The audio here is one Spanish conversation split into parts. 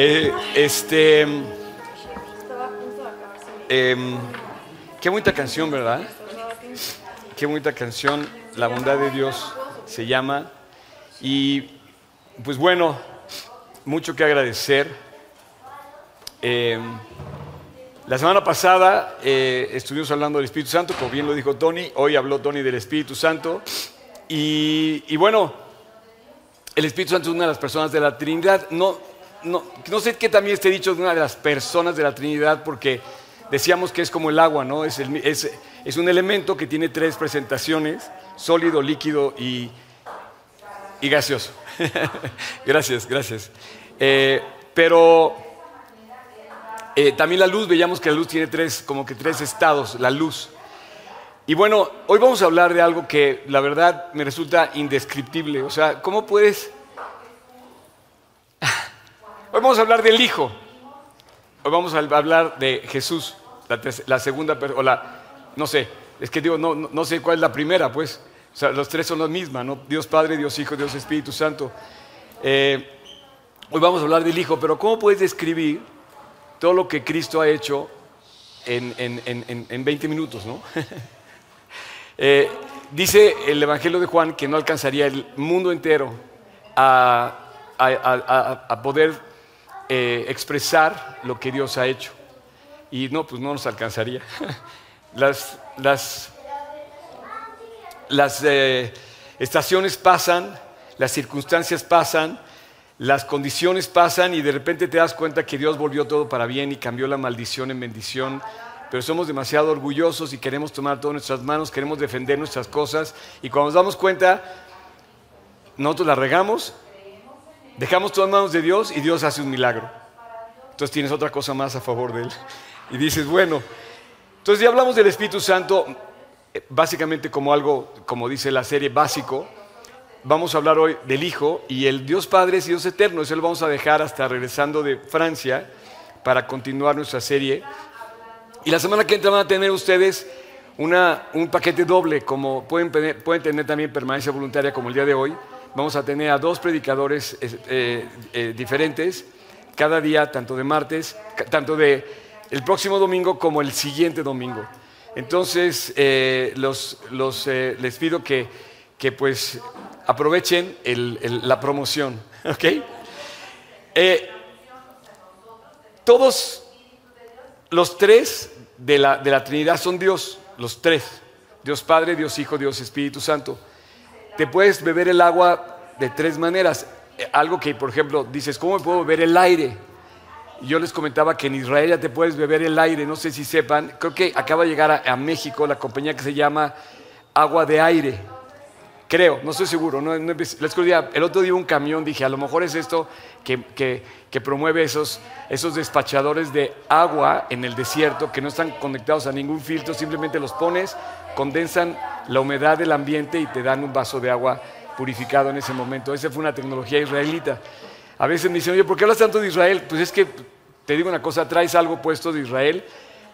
Eh, este. em, qué bonita canción, ¿verdad? Qué bonita canción. La bondad de Dios se llama. Y pues bueno, mucho que agradecer. Em, la semana pasada eh, estuvimos hablando del Espíritu Santo, como bien lo dijo Tony. Hoy habló Tony del Espíritu Santo. Y, y bueno, el Espíritu Santo es una de las personas de la Trinidad. No, no, no sé qué también esté dicho de una de las personas de la Trinidad, porque decíamos que es como el agua, ¿no? Es, el- es- es un elemento que tiene tres presentaciones, sólido, líquido y, y gaseoso. gracias, gracias. Eh, pero eh, también la luz, veíamos que la luz tiene tres, como que tres estados, la luz. Y bueno, hoy vamos a hablar de algo que la verdad me resulta indescriptible. O sea, ¿cómo puedes... Hoy vamos a hablar del Hijo. Hoy vamos a hablar de Jesús, la, segunda, per- o la, no sé, es que digo, no, no, sé cuál es la primera, pues. O sea, los tres son la misma, ¿no? Dios Padre, Dios Hijo, Dios Espíritu Santo. Eh, hoy vamos a hablar del Hijo, pero ¿cómo puedes describir todo lo que Cristo ha hecho en, en- en- en- en 20 minutos, ¿no? Eh, dice el Evangelio de Juan que no alcanzaría el mundo entero a- a- a poder eh, expresar lo que Dios ha hecho. Y no, pues no nos alcanzaría. Las, las, las eh, estaciones pasan, las circunstancias pasan, las condiciones pasan y de repente te das cuenta que Dios volvió todo para bien y cambió la maldición en bendición. Pero somos demasiado orgullosos y queremos tomar todo en nuestras manos, queremos defender nuestras cosas y cuando nos damos cuenta, nosotros la regamos, dejamos todo en manos de Dios y Dios hace un milagro. Entonces tienes otra cosa más a favor de Él. Y dices, bueno, entonces ya hablamos del Espíritu Santo eh, básicamente como algo, como dice la serie, básico. Vamos a hablar hoy del Hijo y el Dios Padre es Dios eterno. Eso lo vamos a dejar hasta regresando de Francia para continuar nuestra serie. Y la semana que entra van a tener ustedes una- un paquete doble, como pueden, pueden tener también permanencia voluntaria como el día de hoy. Vamos a tener a dos predicadores eh, eh, diferentes cada día, tanto de martes, tanto de el próximo domingo como el siguiente domingo. Entonces, eh, los, los, les pido que, que pues aprovechen la promoción, ¿ok? Todos los tres de la, de la Trinidad son Dios, los tres. Dios Padre, Dios Hijo, Dios Espíritu Santo. Te puedes beber el agua de tres maneras. Eh, Algo que, por ejemplo, dices, ¿cómo me puedo beber el aire? Yo les comentaba que en Israel ya te puedes beber el aire, no sé si sepan, creo que acaba de llegar a, a México la compañía que se llama Agua de Aire. Creo, no estoy seguro. El, otro día, un camión, dije, a lo mejor es esto que, promueve esos, esos despachadores de agua en el desierto que no están conectados a ningún filtro, simplemente los pones, condensan la humedad del ambiente y te dan un vaso de agua purificado en ese momento. Esa fue una tecnología israelita. A veces me dicen, oye, ¿por qué hablas tanto de Israel? Pues es que, te digo una cosa, traes algo puesto de Israel.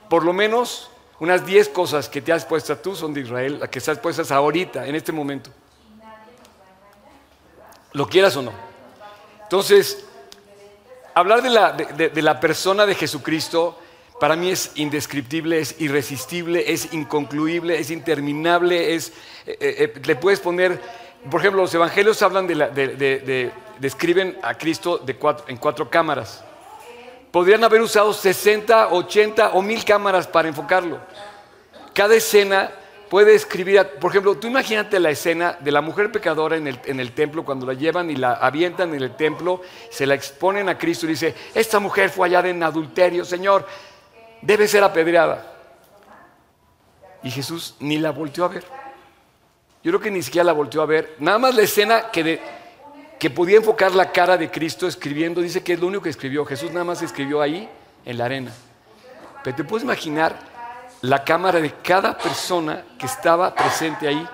Por lo menos unas 10 cosas que te has puesto tú son de Israel, las que estás puestas ahorita, en este momento lo quieras o no. Entonces, hablar de la, de- la persona de Jesucristo para mí es indescriptible, es irresistible, es inconcluible, es interminable, es, eh, eh, le puedes poner, por ejemplo, los evangelios hablan de, la- de- de- de- describen a Cristo cuatro- en cuatro cámaras. Podrían haber usado 60, 80 o 1000 cámaras para enfocarlo. Cada escena puede escribir, por ejemplo, tú imagínate la escena de la mujer pecadora en el, en el templo cuando la llevan y la avientan en el templo, se la exponen a Cristo y dice, esta mujer fue hallada en adulterio, Señor, debe ser apedreada. Y Jesús ni la volteó a ver. Yo creo que ni siquiera la volteó a ver. Nada más la escena que, de- que podía enfocar la cara de Cristo escribiendo, dice que es lo único que escribió. Jesús nada más escribió ahí en la arena. Pero te puedes imaginar la cámara de cada persona que estaba presente ahí.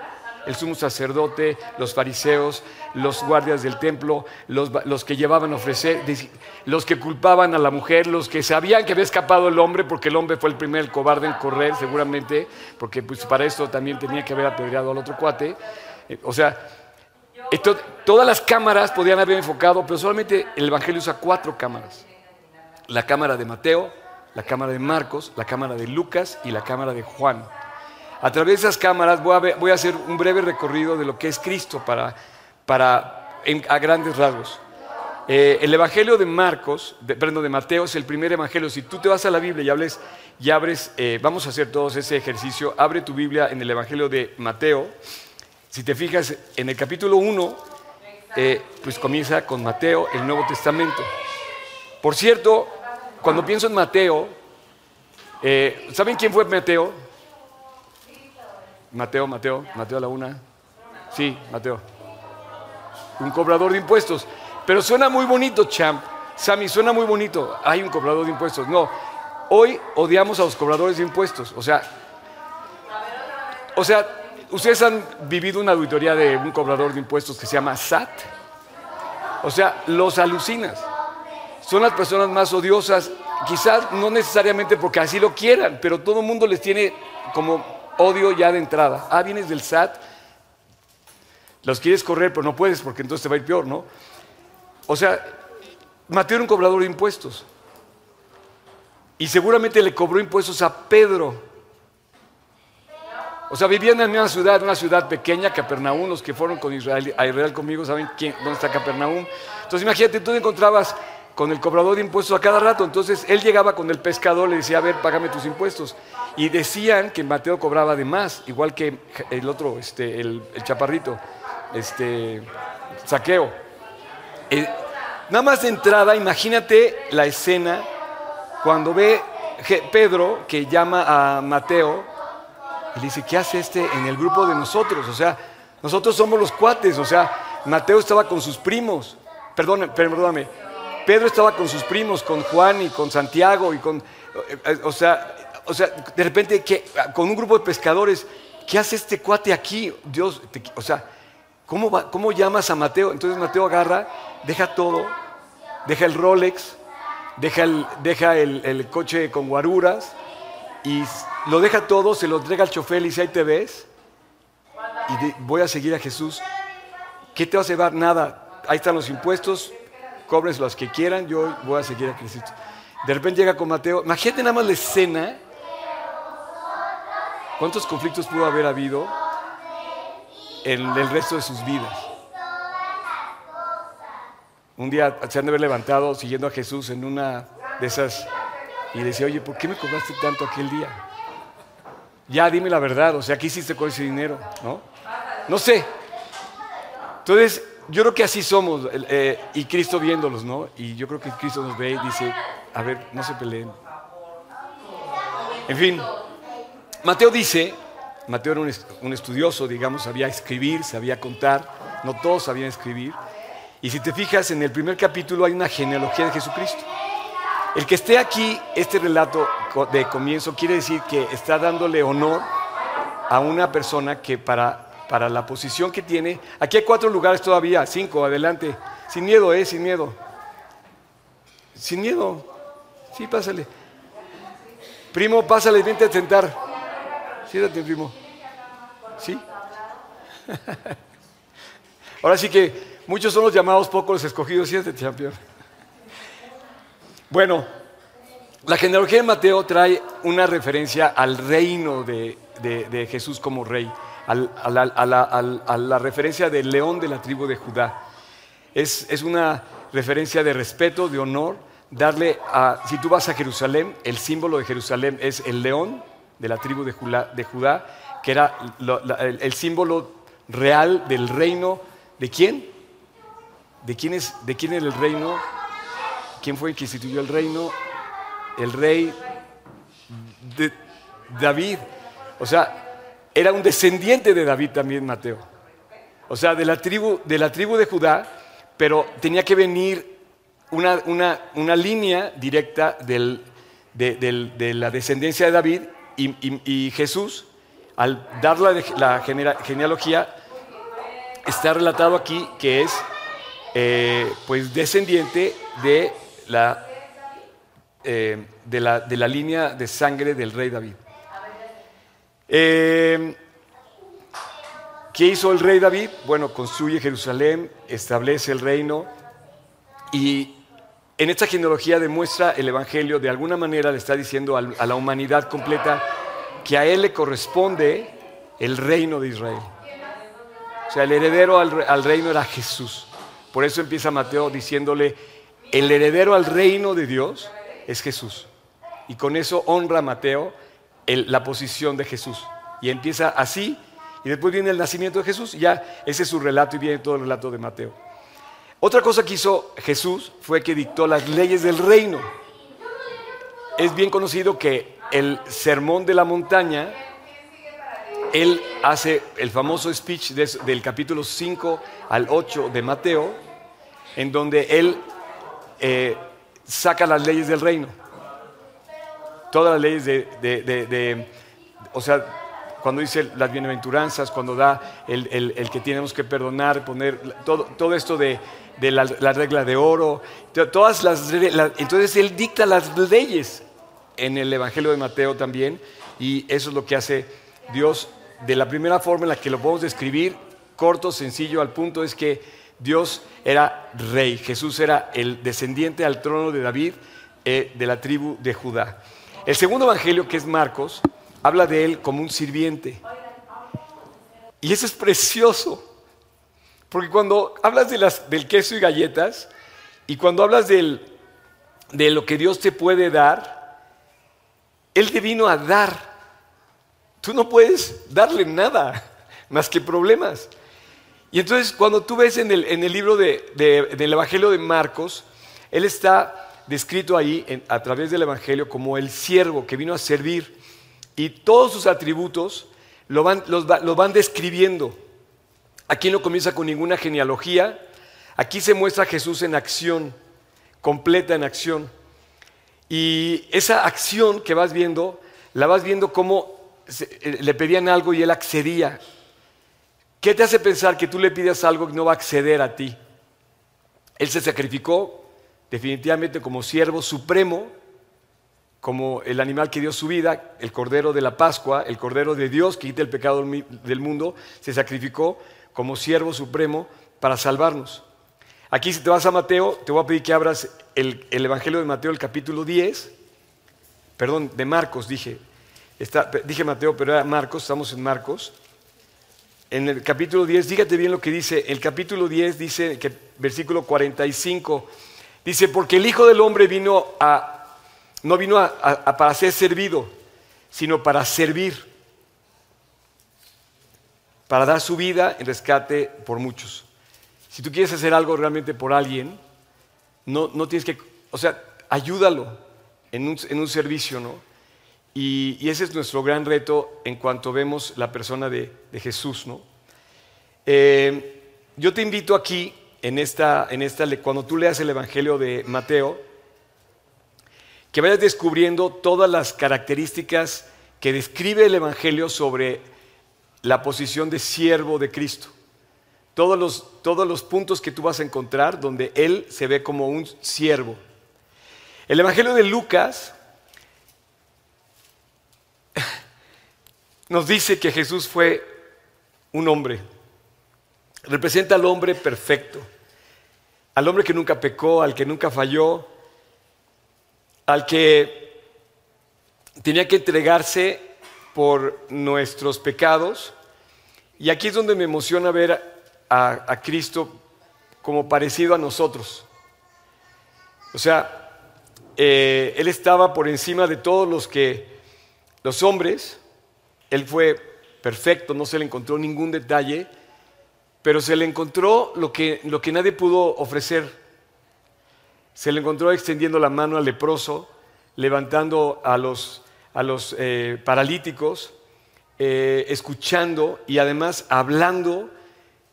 El sumo sacerdote, los fariseos, los guardias del templo, los, los que llevaban a ofrecer, los que culpaban a la mujer, los que sabían que había escapado el hombre, porque el hombre fue el primer cobarde en correr, seguramente, porque pues, para esto también tenía que haber apedreado al otro cuate. Eh, O sea, todas las cámaras podían haber enfocado, pero solamente el Evangelio usa cuatro cámaras. la cámara de Mateo, la cámara de Marcos, la cámara de Lucas y la cámara de Juan. A través de esas cámaras voy a, hacer un breve recorrido de lo que es Cristo para, para, a grandes rasgos. Eh, el Evangelio de Marcos, de, perdón, de Mateo es el primer Evangelio. Si tú te vas a la Biblia y, hables, y abres, eh, vamos a hacer todos ese ejercicio, abre tu Biblia en el Evangelio de Mateo. Si te fijas en el capítulo 1, eh, pues comienza con Mateo, el Nuevo Testamento. Por cierto, cuando pienso en Mateo, ¿saben quién fue Mateo? Mateo, Mateo, Mateo a la una. Sí, Mateo. Un cobrador de impuestos. Pero suena muy bonito, champ. Sammy, suena muy bonito. Hay un cobrador de impuestos. No, hoy odiamos a los cobradores de impuestos. O sea, o sea, ustedes han vivido una auditoría de un cobrador de impuestos que se llama SAT. O sea, los alucinas. Son las personas más odiosas, quizás no necesariamente porque así lo quieran, pero todo el mundo les tiene como odio ya de entrada. Ah, vienes del SAT, los quieres correr, pero no puedes porque entonces te va a ir peor, ¿no? O sea, Mateo era un cobrador de impuestos. Y seguramente le cobró impuestos a Pedro. O sea, vivían en la misma ciudad, una ciudad pequeña, Capernaum. Los que fueron con Israel, a Israel conmigo saben quién, dónde está Capernaum. Entonces, imagínate, tú te encontrabas con el cobrador de impuestos a cada rato. Entonces, él llegaba con el pescador, le decía, a ver, págame tus impuestos. Y decían que Mateo cobraba de más, igual que el otro, este, el, chaparrito, este, saqueo. Eh, nada más de entrada, imagínate la escena cuando ve Pedro que llama a Mateo y le dice, ¿qué hace este en el grupo de nosotros? O sea, nosotros somos los cuates, o sea, Mateo estaba con sus primos, perdóname, perdóname, Pedro estaba con sus primos, con Juan y con Santiago y con, eh, eh, o sea, o sea, de repente que, con un grupo de pescadores, ¿qué hace este cuate aquí? Dios, o sea, ¿cómo, ¿cómo llamas a Mateo? Entonces Mateo agarra, deja todo, deja el Rolex, deja el, deja el, coche con guaruras y lo deja todo, se lo entrega al chofer y dice, ahí te ves, y voy a seguir a Jesús. ¿Qué te va a llevar? Nada, ahí están los impuestos, cobres los que quieran, yo voy a seguir a Cristo. De repente llega con Mateo, imagínate nada más la escena ¿Cuántos conflictos pudo haber habido en el resto de sus vidas? Un día se han de haber levantado siguiendo a Jesús en una de esas y decía, oye, ¿por qué me cobraste tanto aquel día? Ya dime la verdad, o sea, ¿qué hiciste con ese dinero? ¿No? No sé. Entonces, yo creo que así somos, eh, y Cristo viéndolos, ¿no? Y yo creo que Cristo nos ve y dice, a ver, no se peleen. En fin, Mateo dice, Mateo era un, estudioso, digamos, sabía escribir, sabía contar, no todos sabían escribir. Y si te fijas, en el primer capítulo hay una genealogía de Jesucristo. El que esté aquí, este relato de comienzo, quiere decir que está dándole honor a una persona que para, para la posición que tiene, aquí hay cuatro lugares todavía, cinco, adelante, sin miedo, ¿eh? Sin miedo. Sin miedo. Sí, pásale. Primo, pásale, vente a sentar. Siéntate, primo. ¿Sí? Ahora sí que muchos son los llamados, pocos los escogidos. Siéntate, campeón. Bueno, la genealogía de Mateo trae una referencia al reino de, Jesús como rey, a, la, referencia del león de la tribu de Judá. Es, es, una referencia de respeto, de honor, darle a, si tú vas a Jerusalén, el símbolo de Jerusalén es el león de la tribu de Judá, que era el, símbolo real del reino. ¿De quién? ¿De quién, es, ¿De quién era el reino? ¿Quién fue el que instituyó el reino? El rey de David. O sea, era un descendiente de David también, Mateo. O sea, de la tribu de, la tribu de Judá, pero tenía que venir una, una, línea directa de la descendencia de David y, Jesús, al dar la, genealogía, está relatado aquí que es eh, pues descendiente de la, eh, de, la, de la, línea de sangre del rey David. Eh, ¿Qué hizo el rey David? Bueno, construye Jerusalén, establece el reino y en esta genealogía demuestra el Evangelio, de alguna manera le está diciendo a la humanidad completa que a él le corresponde el reino de Israel. O sea, el heredero al, reino era Jesús. Por eso empieza Mateo diciéndole, el heredero al reino de Dios es Jesús. Y con eso honra Mateo la posición de Jesús. Y empieza así, y después viene el nacimiento de Jesús, ya ese es su relato y viene todo el relato de Mateo. Otra cosa que hizo Jesús fue que dictó las leyes del reino. Es bien conocido que el sermón de la montaña él hace el famoso speech del capítulo 5 al 8 de Mateo, en donde él eh, saca las leyes del reino. Todas las leyes de, o sea, cuando dice las bienaventuranzas, cuando da el, que tenemos que perdonar, poner todo, todo esto de, la, regla de oro, todas las, entonces él dicta las leyes en el Evangelio de Mateo también, y eso es lo que hace Dios de la primera forma en la que lo podemos describir, corto, sencillo, al punto es que Dios era rey, Jesús era el descendiente al trono de David eh, de la tribu de Judá. El segundo evangelio, que es Marcos, habla de él como un sirviente. Y eso es precioso, porque cuando hablas de las, del queso y galletas, y cuando hablas de lo que Dios te puede dar, Él te vino a dar Tú no puedes darle nada más que problemas. Y entonces cuando tú ves en el, libro del Evangelio de Marcos, él está descrito ahí a través del Evangelio como el siervo que vino a servir y todos sus atributos lo van, los, van describiendo. Aquí no comienza con ninguna genealogía, aquí se muestra a Jesús en acción, completa en acción. Y esa acción que vas viendo, la vas viendo como eh, le pedían algo y él accedía. ¿Qué te hace pensar que tú le pidas algo y no va a acceder a ti? Él se sacrificó definitivamente como siervo supremo, como el animal que dio su vida, el cordero de la Pascua, el cordero de Dios que quita el pecado del mundo, se sacrificó como siervo supremo para salvarnos. Aquí si te vas a Mateo, te voy a pedir que abras el, el Evangelio de Mateo, el capítulo 10, perdón, de Marcos dije, dije Mateo, pero era Marcos, estamos en Marcos. En el capítulo 10, dígate bien lo que dice. El capítulo 10 dice, que, versículo 45, dice, porque el Hijo del Hombre vino a, no vino a, para ser servido, sino para servir, para dar su vida en rescate por muchos. Si tú quieres hacer algo realmente por alguien, no, no tienes que, o sea, ayúdalo en un, en un servicio, ¿no? Y, ese es nuestro gran reto en cuanto vemos la persona de, Jesús. ¿no? Eh, yo te invito aquí, en esta, en esta, cuando tú leas el Evangelio de Mateo, que vayas descubriendo todas las características que describe el Evangelio sobre la posición de siervo de Cristo. Todos los, todos los puntos que tú vas a encontrar donde Él se ve como un siervo. El Evangelio de Lucas nos dice que Jesús fue un hombre. Representa al hombre perfecto, al hombre que nunca pecó, al que nunca falló, al que tenía que entregarse por nuestros pecados. Y aquí es donde me emociona ver a, Cristo como parecido a nosotros. O sea, eh, Él estaba por encima de todos los que, los hombres, él fue perfecto, no se le encontró ningún detalle, pero se le encontró lo que, lo que nadie pudo ofrecer. Se le encontró extendiendo la mano al leproso, levantando a los, a los eh, paralíticos, eh, escuchando y además hablando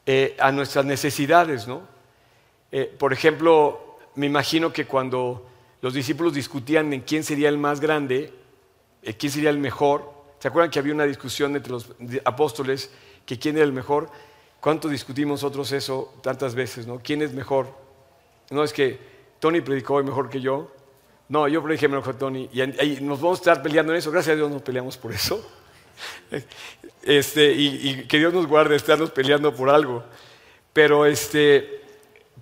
eh, a nuestras necesidades. ¿no? por ejemplo, me imagino que cuando los discípulos discutían en quién sería el más grande, quién sería el mejor, ¿Se acuerdan que había una discusión entre los apóstoles que quién era el mejor? ¿Cuánto discutimos nosotros eso tantas veces? ¿no? ¿Quién es mejor? No es que Tony predicó hoy mejor que yo. No, yo prediqué mejor que Tony. Y, nos vamos a estar peleando en eso. Gracias a Dios nos peleamos por eso. Este, y, que Dios nos guarde estarnos peleando por algo. Pero, este,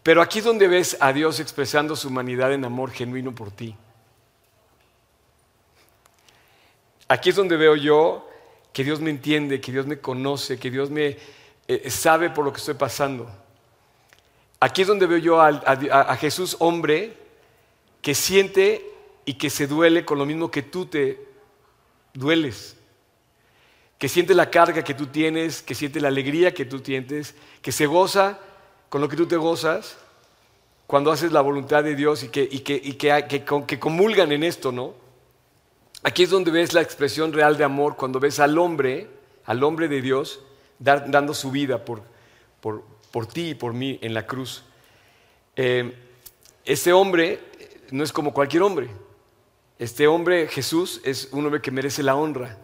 Pero aquí es donde ves a Dios expresando su humanidad en amor genuino por ti. Aquí es donde veo yo que Dios me entiende, que Dios me conoce, que Dios me eh, sabe por lo que estoy pasando. Aquí es donde veo yo a, Jesús hombre que siente y que se duele con lo mismo que tú te dueles. Que siente la carga que tú tienes, que siente la alegría que tú tienes, que se goza con lo que tú te gozas cuando haces la voluntad de Dios y que, que comulgan en esto, ¿no? Aquí es donde ves la expresión real de amor, cuando ves al hombre, al hombre de Dios, dando su vida por, por, ti y por mí en la cruz. Eh, este hombre no es como cualquier hombre. Este hombre, Jesús, es un hombre que merece la honra.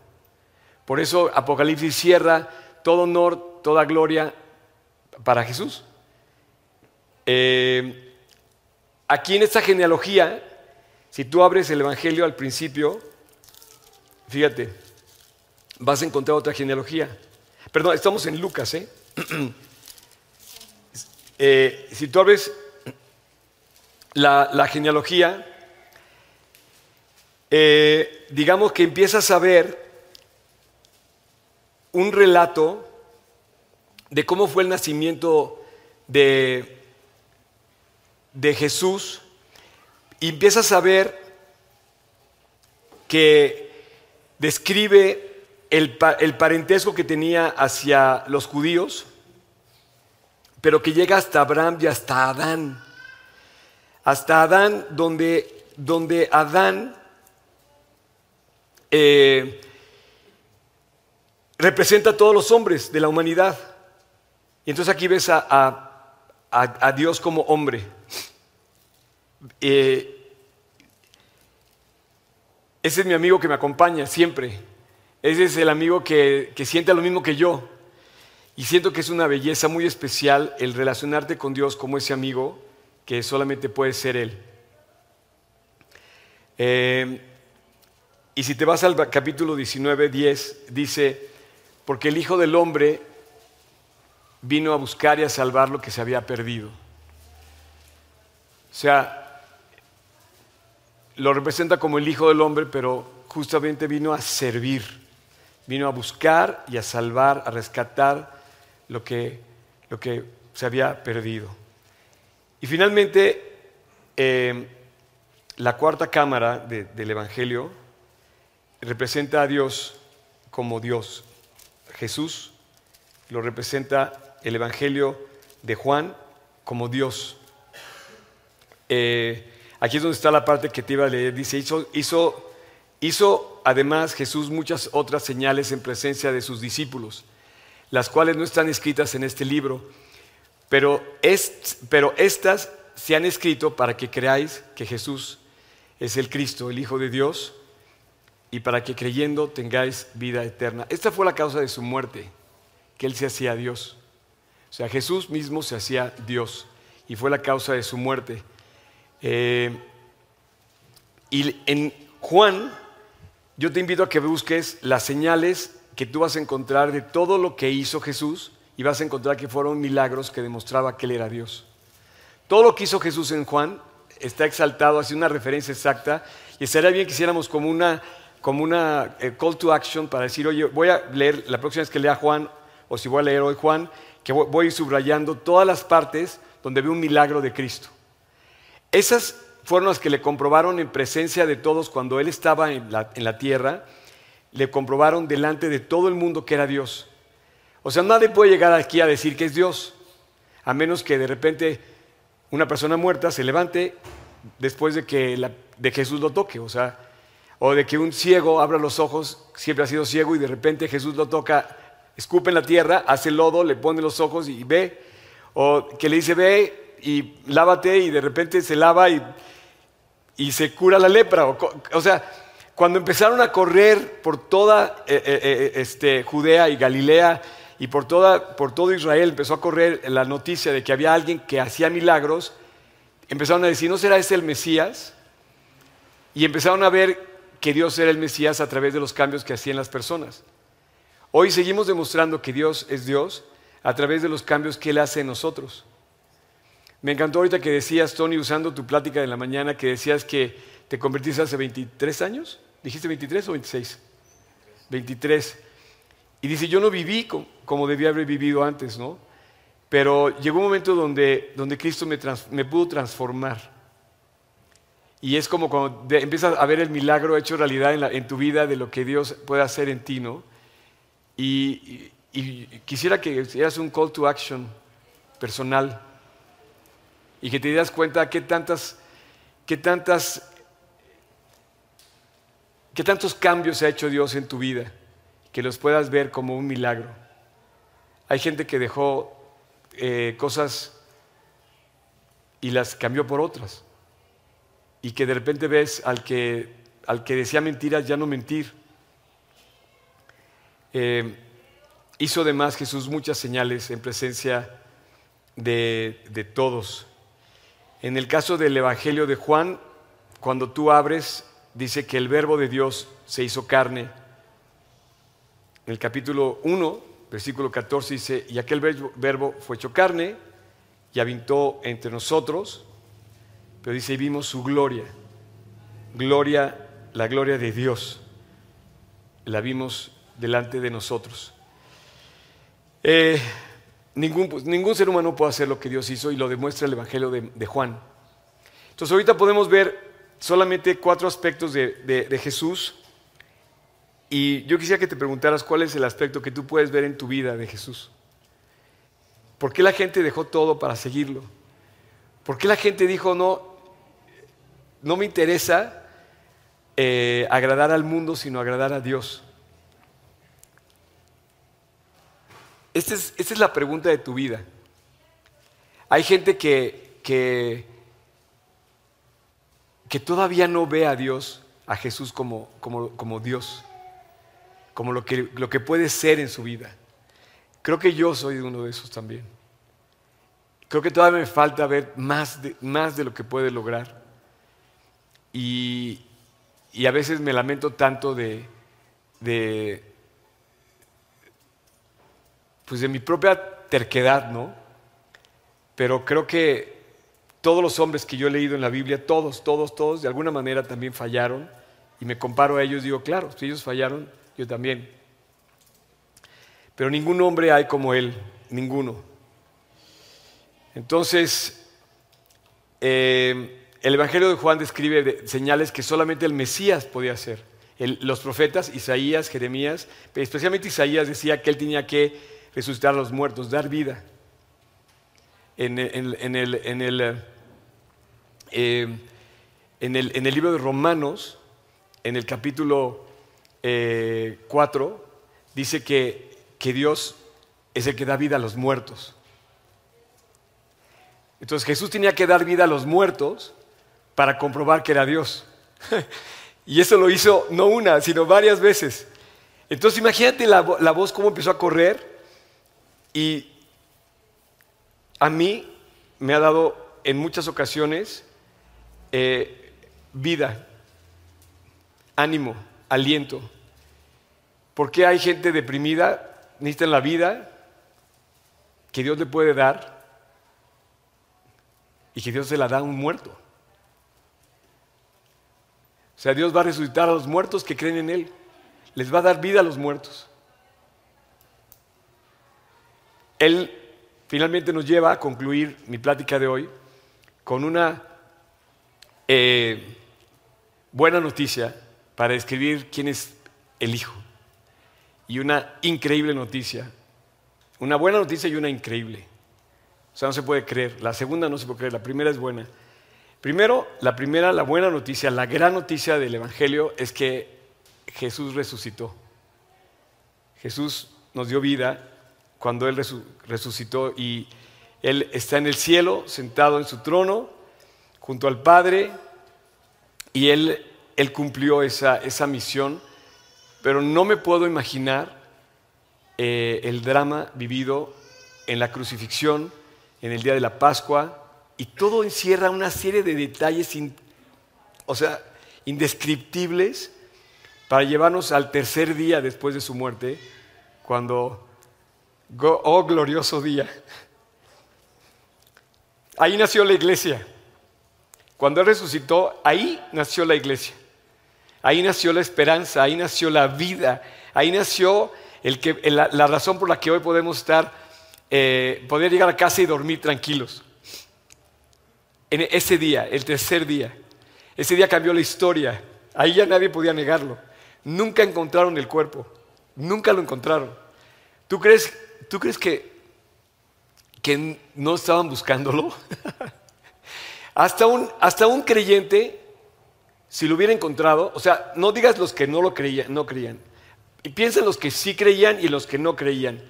Por eso Apocalipsis cierra todo honor, toda gloria para Jesús. Eh, aquí en esta genealogía, si tú abres el Evangelio al principio, Fíjate, vas a encontrar otra genealogía. Perdón, estamos en Lucas, ¿eh? eh si tú abres la, genealogía, eh, digamos que empiezas a ver un relato de cómo fue el nacimiento de, de Jesús y empiezas a ver que describe el, parentesco que tenía hacia los judíos, pero que llega hasta Abraham y hasta Adán. Hasta Adán, donde, donde Adán eh, representa a todos los hombres de la humanidad. Y entonces aquí ves a, Dios como hombre. Eh, ese es mi amigo que me acompaña siempre. Ese es el amigo que, siente lo mismo que yo. Y siento que es una belleza muy especial el relacionarte con Dios como ese amigo que solamente puede ser Él. Eh, y si te vas al capítulo 19, 10, dice, porque el Hijo del Hombre vino a buscar y a salvar lo que se había perdido. O sea, lo representa como el Hijo del Hombre, pero justamente vino a servir, vino a buscar y a salvar, a rescatar lo que, lo que se había perdido. Y finalmente, eh, la cuarta cámara del Evangelio representa a Dios como Dios. Jesús lo representa el Evangelio de Juan como Dios. Eh, Aquí es donde está la parte que te iba a leer. Dice, hizo, hizo además Jesús muchas otras señales en presencia de sus discípulos, las cuales no están escritas en este libro, pero, es, pero estas se han escrito para que creáis que Jesús es el Cristo, el Hijo de Dios, y para que creyendo tengáis vida eterna. Esta fue la causa de su muerte, que Él se hacía Dios. O sea, Jesús mismo se hacía Dios, y fue la causa de su muerte. Eh, y en Juan, yo te invito a que busques las señales que tú vas a encontrar de todo lo que hizo Jesús y vas a encontrar que fueron milagros que demostraba que Él era Dios. Todo lo que hizo Jesús en Juan está exaltado, así una referencia exacta, y estaría bien que hiciéramos como una, como una eh, call to action para decir, oye, voy a leer la próxima vez que lea Juan, o si voy a leer hoy Juan, que voy subrayando todas las partes donde veo un milagro de Cristo. Esas fueron las que le comprobaron en presencia de todos cuando él estaba en la, tierra, le comprobaron delante de todo el mundo que era Dios. O sea, nadie puede llegar aquí a decir que es Dios, a menos que de repente una persona muerta se levante después de que de Jesús lo toque, o sea, o de que un ciego abra los ojos, siempre ha sido ciego y de repente Jesús lo toca, escupe en la tierra, hace lodo, le pone los ojos y ve, o que le dice ve y lávate y de repente se lava y, y se cura la lepra. O, sea, cuando empezaron a correr por toda eh, eh, eh, este, Judea y Galilea y por, toda, por todo Israel, empezó a correr la noticia de que había alguien que hacía milagros, empezaron a decir, ¿no será ese el Mesías? Y empezaron a ver que Dios era el Mesías a través de los cambios que hacían las personas. Hoy seguimos demostrando que Dios es Dios a través de los cambios que Él hace en nosotros. Me encantó ahorita que decías, Tony, usando tu plática de la mañana, que decías que te convertiste hace 23 años. ¿Dijiste 23 o 26? 23. Y dice, yo no viví como debía haber vivido antes, ¿no? Pero llegó un momento donde, donde Cristo me, me pudo transformar. Y es como cuando empiezas a ver el milagro hecho realidad en, tu vida de lo que Dios puede hacer en ti, ¿no? Y, quisiera que hicieras un call to action personal y que te dieras cuenta qué tantas, qué tantas, qué tantos cambios ha hecho Dios en tu vida, que los puedas ver como un milagro. Hay gente que dejó eh, cosas y las cambió por otras. Y que de repente ves al que, al que decía mentiras ya no mentir. Eh, hizo además Jesús muchas señales en presencia de, de todos. En el caso del Evangelio de Juan, cuando tú abres, dice que el verbo de Dios se hizo carne. En el capítulo 1, versículo 14 dice, y aquel verbo fue hecho carne y habitó entre nosotros, pero dice, y vimos su gloria, gloria, la gloria de Dios, la vimos delante de nosotros. Eh, ningún, pues, ningún, ser humano puede hacer lo que Dios hizo y lo demuestra el Evangelio de, Juan. Entonces ahorita podemos ver solamente cuatro aspectos de Jesús y yo quisiera que te preguntaras cuál es el aspecto que tú puedes ver en tu vida de Jesús. ¿Por qué la gente dejó todo para seguirlo? ¿Por qué la gente dijo, no, no me interesa eh, agradar al mundo, sino agradar a Dios? Esta es, esta es, la pregunta de tu vida. Hay gente que, que, todavía no ve a Dios, a Jesús como, como, como Dios como lo que, lo que puede ser en su vida. Creo que yo soy uno de esos también. Creo que todavía me falta ver más de, más de lo que puede lograr. Y, a veces me lamento tanto de, de, pues de mi propia terquedad, ¿no? Pero creo que todos los hombres que yo he leído en la Biblia, todos, todos, todos, de alguna manera también fallaron. Y me comparo a ellos digo, claro, si ellos fallaron, yo también. Pero ningún hombre hay como él, ninguno. Entonces, eh, el Evangelio de Juan describe señales que solamente el Mesías podía hacer. los profetas, Isaías, Jeremías, especialmente Isaías decía que él tenía que resucitar a los muertos, dar vida. En, el, en el, eh, en el libro de Romanos, en el capítulo 4 eh, dice que, que Dios es el que da vida a los muertos. Entonces Jesús tenía que dar vida a los muertos para comprobar que era Dios. y eso lo hizo no una, sino varias veces. Entonces imagínate la, voz cómo empezó a correr y a mí me ha dado en muchas ocasiones eh, vida, ánimo, aliento. ¿Por qué hay gente deprimida? Necesitan la vida que Dios le puede dar y que Dios se la da a un muerto. O sea, Dios va a resucitar a los muertos que creen en Él. Les va a dar vida a los muertos. Él finalmente nos lleva a concluir mi plática de hoy con una eh, buena noticia para describir quién es el Hijo. Y una increíble noticia. Una buena noticia y una increíble. O sea, no se puede creer. La segunda no se puede creer. La primera es buena. Primero, la primera, la buena noticia, la gran noticia del Evangelio es que Jesús resucitó. Jesús nos dio vida cuando Él resucitó y Él está en el cielo, sentado en su trono, junto al Padre, y Él él cumplió esa, misión, pero no me puedo imaginar eh, el drama vivido en la crucifixión, en el día de la Pascua, y todo encierra una serie de detalles, o sea, indescriptibles, para llevarnos al tercer día después de su muerte, cuando, oh glorioso día, Ahí nació la iglesia. Cuando Él resucitó, ahí nació la iglesia. Ahí nació la esperanza, ahí nació la vida, ahí nació la, razón por la que hoy podemos estar, eh, poder llegar a casa y dormir tranquilos. En ese día, el tercer día, ese día cambió la historia. Ahí ya nadie podía negarlo. Nunca encontraron el cuerpo, nunca lo encontraron. ¿Tú crees, tú crees que, que no estaban buscándolo? hasta, un, hasta un creyente si lo hubiera encontrado, o sea, no digas los que no lo creían, no creían. Y piensa en los que sí creían y los que no creían.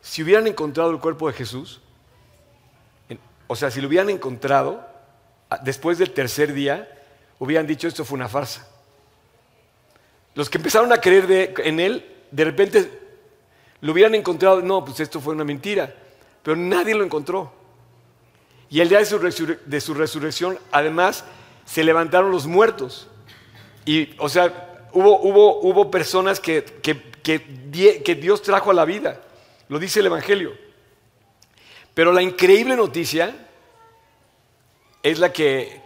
Si hubieran encontrado el cuerpo de Jesús, o sea, si lo hubieran encontrado después del tercer día, hubieran dicho esto fue una farsa. Los que empezaron a creer en él, de repente lo hubieran encontrado, no, pues esto fue una mentira, pero nadie lo encontró. Y el día de su resurrección, además, se levantaron los muertos. Y, o sea, hubo, hubo, hubo personas que, que, Dios trajo a la vida. Lo dice el Evangelio. Pero la increíble noticia es la que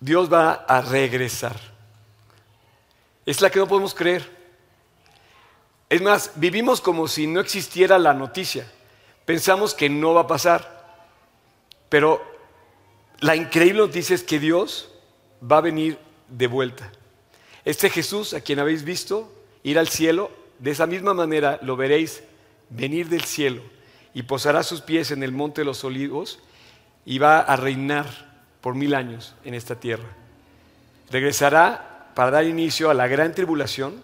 Dios va a regresar. Es la que no podemos creer. Es más, vivimos como si no existiera la noticia. Pensamos que no va a pasar. Pero la increíble noticia es que Dios va a venir de vuelta. Este Jesús, a quien habéis visto ir al cielo, de esa misma manera lo veréis venir del cielo y posará sus pies en el monte de los olivos y va a reinar por mil años en esta tierra. Regresará para dar inicio a la gran tribulación,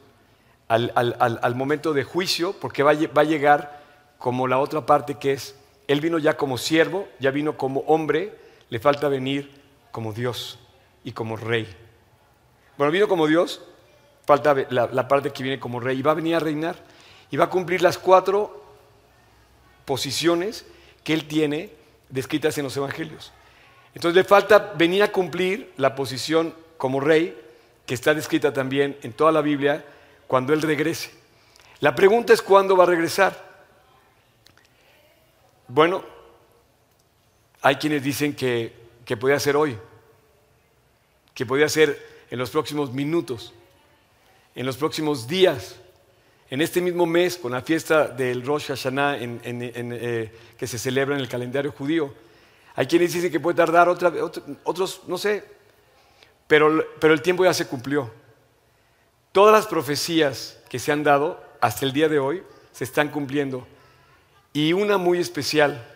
al, momento de juicio, porque va a llegar como la otra parte que es, Él vino ya como siervo, ya vino como hombre, le falta venir como Dios y como rey. Bueno, vino como Dios, falta la, parte que viene como rey y va a venir a reinar y va a cumplir las cuatro posiciones que él tiene descritas en los evangelios. Entonces le falta venir a cumplir la posición como rey que está descrita también en toda la Biblia cuando él regrese. La pregunta es cuándo va a regresar. Bueno, hay quienes dicen que, que podía ser hoy, que podía ser en los próximos minutos, en los próximos días, en este mismo mes, con la fiesta del Rosh Hashanah eh, que se celebra en el calendario judío. Hay quienes dicen que puede tardar otra, otros, no sé, pero, pero el tiempo ya se cumplió. Todas las profecías que se han dado hasta el día de hoy se están cumpliendo. Y una muy especial,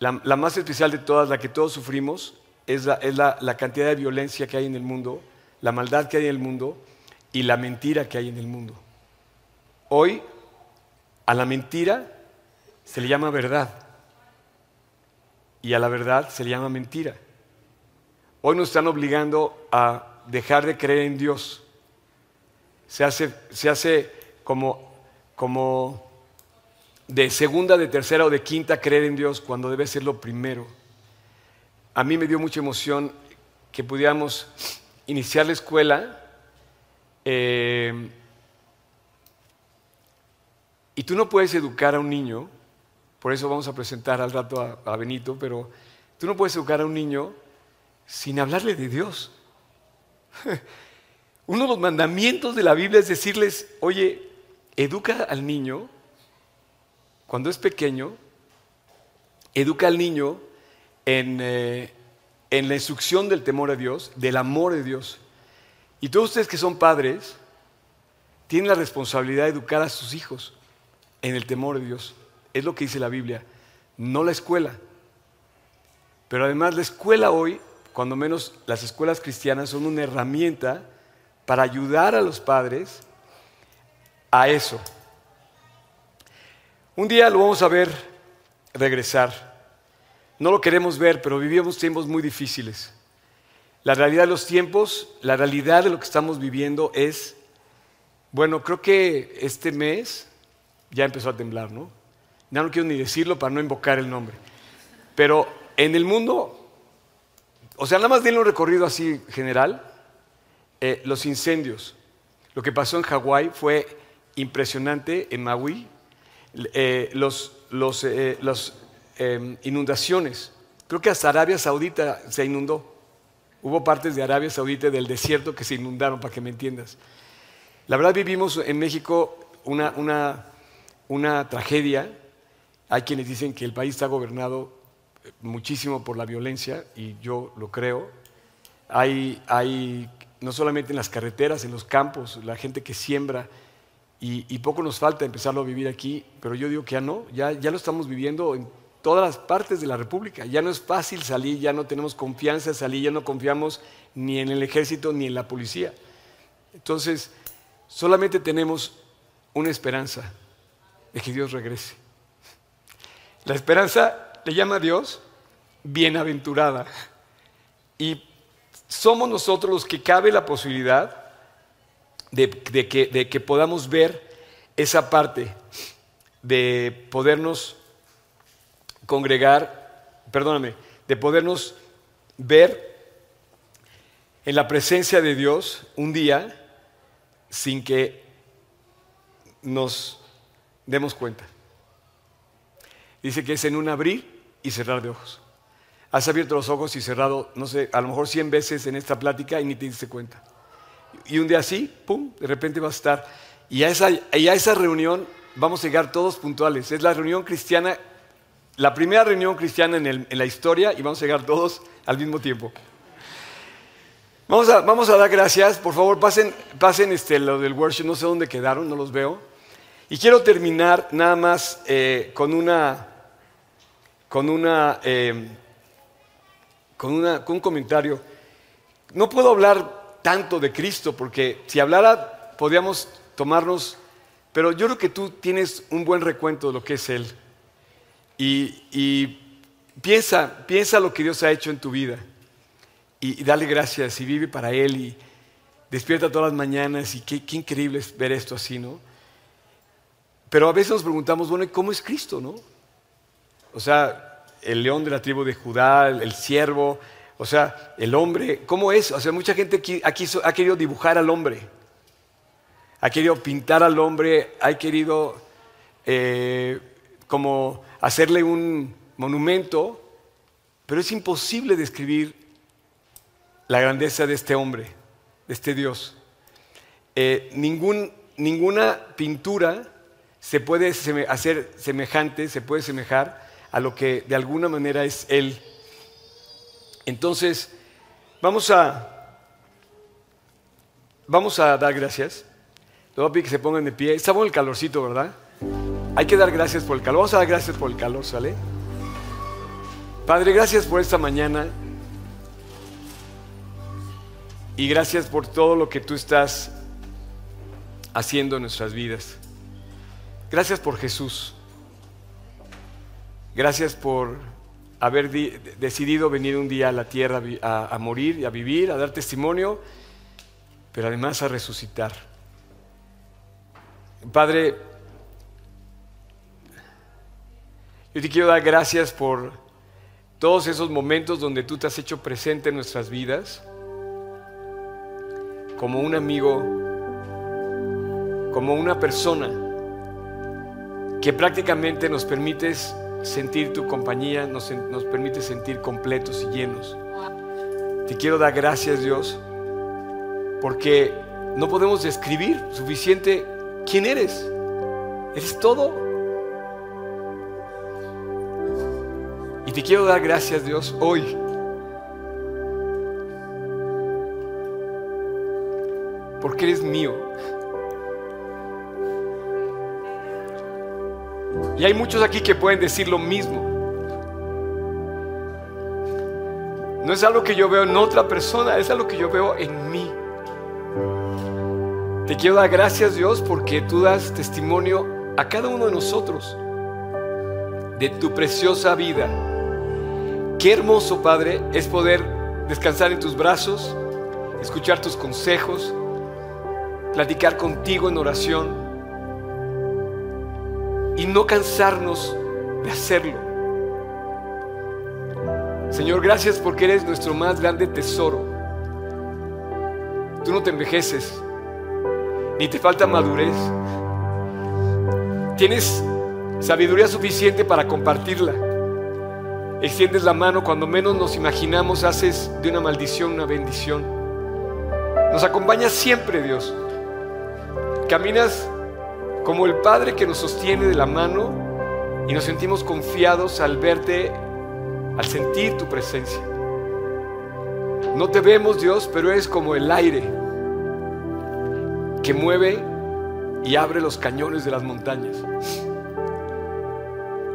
la, más especial de todas, la que todos sufrimos, es, la, cantidad de violencia que hay en el mundo, la maldad que hay en el mundo y la mentira que hay en el mundo. Hoy a la mentira se le llama verdad y a la verdad se le llama mentira. Hoy nos están obligando a dejar de creer en Dios. Se hace, se hace como, como de segunda, de tercera o de quinta creer en Dios cuando debe ser lo primero. A mí me dio mucha emoción que pudiéramos iniciar la escuela eh, y tú no puedes educar a un niño, por eso vamos a presentar al rato a, a Benito, pero tú no puedes educar a un niño sin hablarle de Dios. Uno de los mandamientos de la Biblia es decirles, oye, educa al niño cuando es pequeño, educa al niño eh, en, la instrucción del temor a Dios, del amor de Dios. Y todos ustedes que son padres, tienen la responsabilidad de educar a sus hijos en el temor de Dios. Es lo que dice la Biblia, no la escuela. Pero además la escuela hoy, cuando menos las escuelas cristianas, son una herramienta para ayudar a los padres a eso, un día lo vamos a ver regresar. No lo queremos ver, pero vivimos tiempos muy difíciles. La realidad de los tiempos, la realidad de lo que estamos viviendo es, bueno, creo que este mes ya empezó a temblar, ¿no? Ya no quiero ni decirlo para no invocar el nombre. Pero en el mundo, o sea, nada más denle un recorrido así general, eh, los incendios. Lo que pasó en Hawái fue impresionante, en Maui, eh, los, los, eh, las em, inundaciones. Creo que hasta Arabia Saudita se inundó. Hubo partes de Arabia Saudita del desierto que se inundaron, para que me entiendas. La verdad vivimos en México una, una, una tragedia. Hay quienes dicen que el país está gobernado muchísimo por la violencia y yo lo creo. Hay, hay no solamente en las carreteras, en los campos, la gente que siembra y, y, poco nos falta empezarlo a vivir aquí, pero yo digo que ya no, ya, ya lo estamos viviendo en todas las partes de la República. Ya no es fácil salir, ya no tenemos confianza en salir, ya no confiamos ni en el ejército ni en la policía. Entonces, solamente tenemos una esperanza de que Dios regrese. La esperanza le llama a Dios bienaventurada. Y somos nosotros los que cabe la posibilidad de, que, que podamos ver esa parte, de podernos congregar, perdóname, de podernos ver en la presencia de Dios un día sin que nos demos cuenta. Dice que es en un abrir y cerrar de ojos. Has abierto los ojos y cerrado, no sé, a lo mejor 100 veces en esta plática y ni te diste cuenta. Y un día así, pum, de repente vas a estar. Y a esa, y a esa reunión vamos a llegar todos puntuales. Es la reunión cristiana la primera reunión cristiana en, la historia y vamos a llegar todos al mismo tiempo. Vamos a, vamos a dar gracias, por favor pasen, pasen este, lo del worship, no sé dónde quedaron, no los veo. Y quiero terminar nada más eh, con una, con una, eh, con un comentario. No puedo hablar tanto de Cristo porque si hablara podríamos tomarnos, pero yo creo que tú tienes un buen recuento de lo que es Él. Y, piensa, piensa lo que Dios ha hecho en tu vida y, dale gracias y vive para Él y despierta todas las mañanas y qué, increíble es ver esto así, ¿no? Pero a veces nos preguntamos, bueno, ¿cómo es Cristo, no? O sea, el león de la tribu de Judá, el, siervo, o sea, el hombre, ¿cómo es? O sea, mucha gente aquí, ha querido dibujar al hombre, ha querido pintar al hombre, ha querido eh, como hacerle un monumento, pero es imposible describir la grandeza de este hombre, de este Dios. Eh, ninguna pintura se puede hacer semejante, se puede semejar a lo que de alguna manera es Él. Entonces, vamos a, vamos a dar gracias. Les voy a que se pongan de pie. Está bueno el calorcito, ¿verdad? Hay que dar gracias por el calor. Vamos a dar gracias por el calor, ¿sale? Padre, gracias por esta mañana. Y gracias por todo lo que tú estás haciendo en nuestras vidas. Gracias por Jesús. Gracias por haber decidido venir un día a la tierra a, morir y a vivir, a dar testimonio, pero además a resucitar. Padre, Yo te quiero dar gracias por todos esos momentos donde tú te has hecho presente en nuestras vidas, como un amigo, como una persona que prácticamente nos permites sentir tu compañía, nos, nos permite sentir completos y llenos. Te quiero dar gracias Dios, porque no podemos describir suficiente quién eres. Eres todo. Y te quiero dar gracias, Dios, hoy. Porque eres mío. Y hay muchos aquí que pueden decir lo mismo. No es algo que yo veo en otra persona, es algo que yo veo en mí. Te quiero dar gracias Dios porque tú das testimonio a cada uno de nosotros de tu preciosa vida Qué hermoso, Padre, es poder descansar en tus brazos, escuchar tus consejos, platicar contigo en oración y no cansarnos de hacerlo. Señor, gracias porque eres nuestro más grande tesoro. Tú no te envejeces, ni te falta madurez. Tienes sabiduría suficiente para compartirla Extiendes la mano cuando menos nos imaginamos, haces de una maldición una bendición. Nos acompañas siempre, Dios. Caminas como el Padre que nos sostiene de la mano y nos sentimos confiados al verte, al sentir tu presencia. No te vemos, Dios, pero es como el aire que mueve y abre los cañones de las montañas.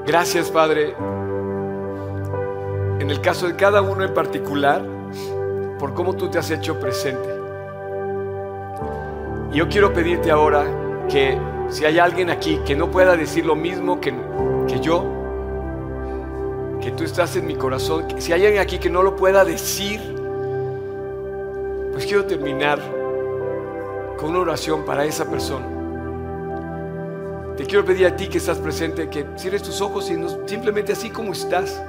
Gracias, Padre, en el caso de cada uno en particular, por cómo tú te has hecho presente. Y yo quiero pedirte ahora que si hay alguien aquí que no pueda decir lo mismo que, que yo, que tú estás en mi corazón, si hay alguien aquí que no lo pueda decir, pues quiero terminar con una oración para esa persona. Te quiero pedir a ti que estás presente que cierres tus ojos y simplemente así como estás,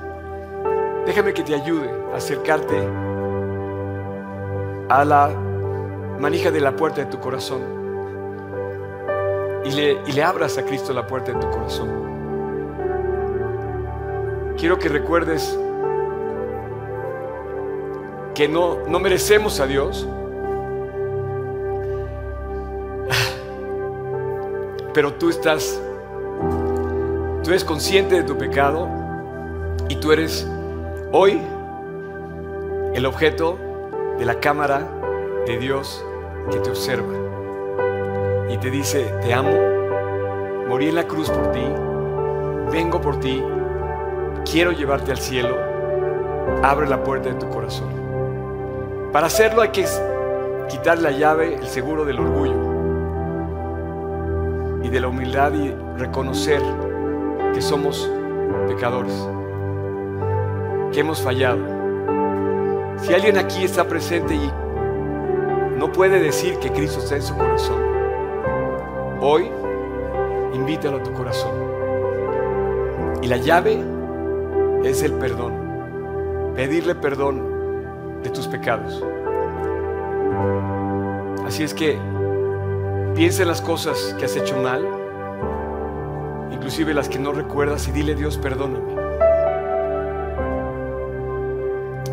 déjame que te ayude a acercarte a la manija de la puerta de tu corazón y le, abras a Cristo la puerta de tu corazón. Quiero que recuerdes que no, no merecemos a Dios, pero tú estás, tú eres consciente de tu pecado y tú eres hoy el objeto de la cámara de Dios que te observa y te dice, te amo, morí en la cruz por ti, vengo por ti, quiero llevarte al cielo, abre la puerta de tu corazón. Para hacerlo hay que quitar la llave, el seguro del orgullo y de la humildad y reconocer que somos pecadores, que hemos fallado. Si alguien aquí está presente y no puede decir que Cristo está en su corazón, hoy invítalo a tu corazón. Y la llave es el perdón, pedirle perdón de tus pecados. Así es que Piensa en las cosas que has hecho mal, inclusive las que no recuerdas, y dile Dios, perdóname.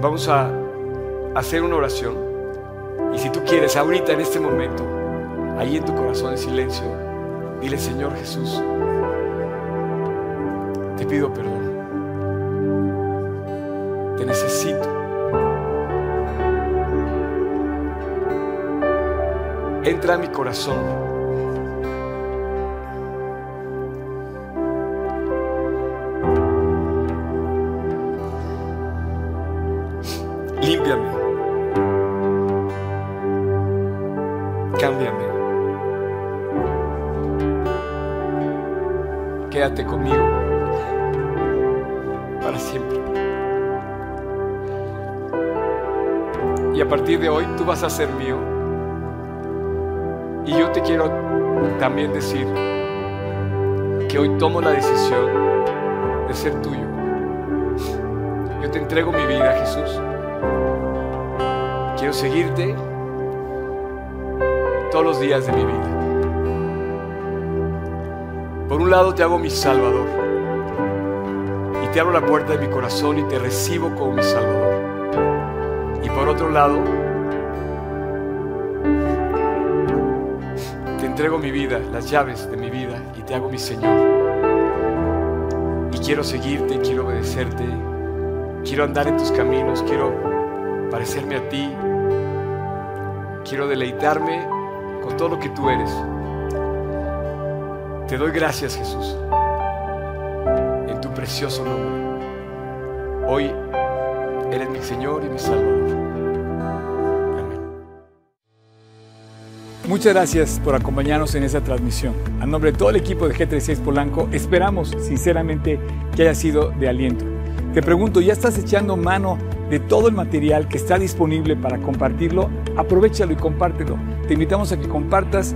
Vamos a hacer una oración. Y si tú quieres, ahorita en este momento, ahí en tu corazón en silencio, dile Señor Jesús, te pido perdón. Te necesito. entra a mi corazón. Conmigo para siempre. Y a partir de hoy tú vas a ser mío. Y yo te quiero también decir que hoy tomo la decisión de ser tuyo. Yo te entrego mi vida, Jesús. Quiero seguirte todos los días de mi vida. Por un lado te hago mi Salvador y te abro la puerta de mi corazón y te recibo como mi Salvador. Y por otro lado, entrego mi vida, las llaves de mi vida y te hago mi Señor. Y quiero seguirte, quiero obedecerte, quiero andar en tus caminos, quiero parecerme a ti, quiero deleitarme con todo lo que tú eres. Te doy gracias Jesús, en tu precioso nombre. Hoy eres mi Señor y mi Salvador. Muchas gracias por acompañarnos en esta transmisión. A nombre de todo el equipo de G36 Polanco, esperamos sinceramente que haya sido de aliento. Te pregunto, ¿ya estás echando mano de todo el material que está disponible para compartirlo? Aprovechalo y compártelo. Te invitamos a que compartas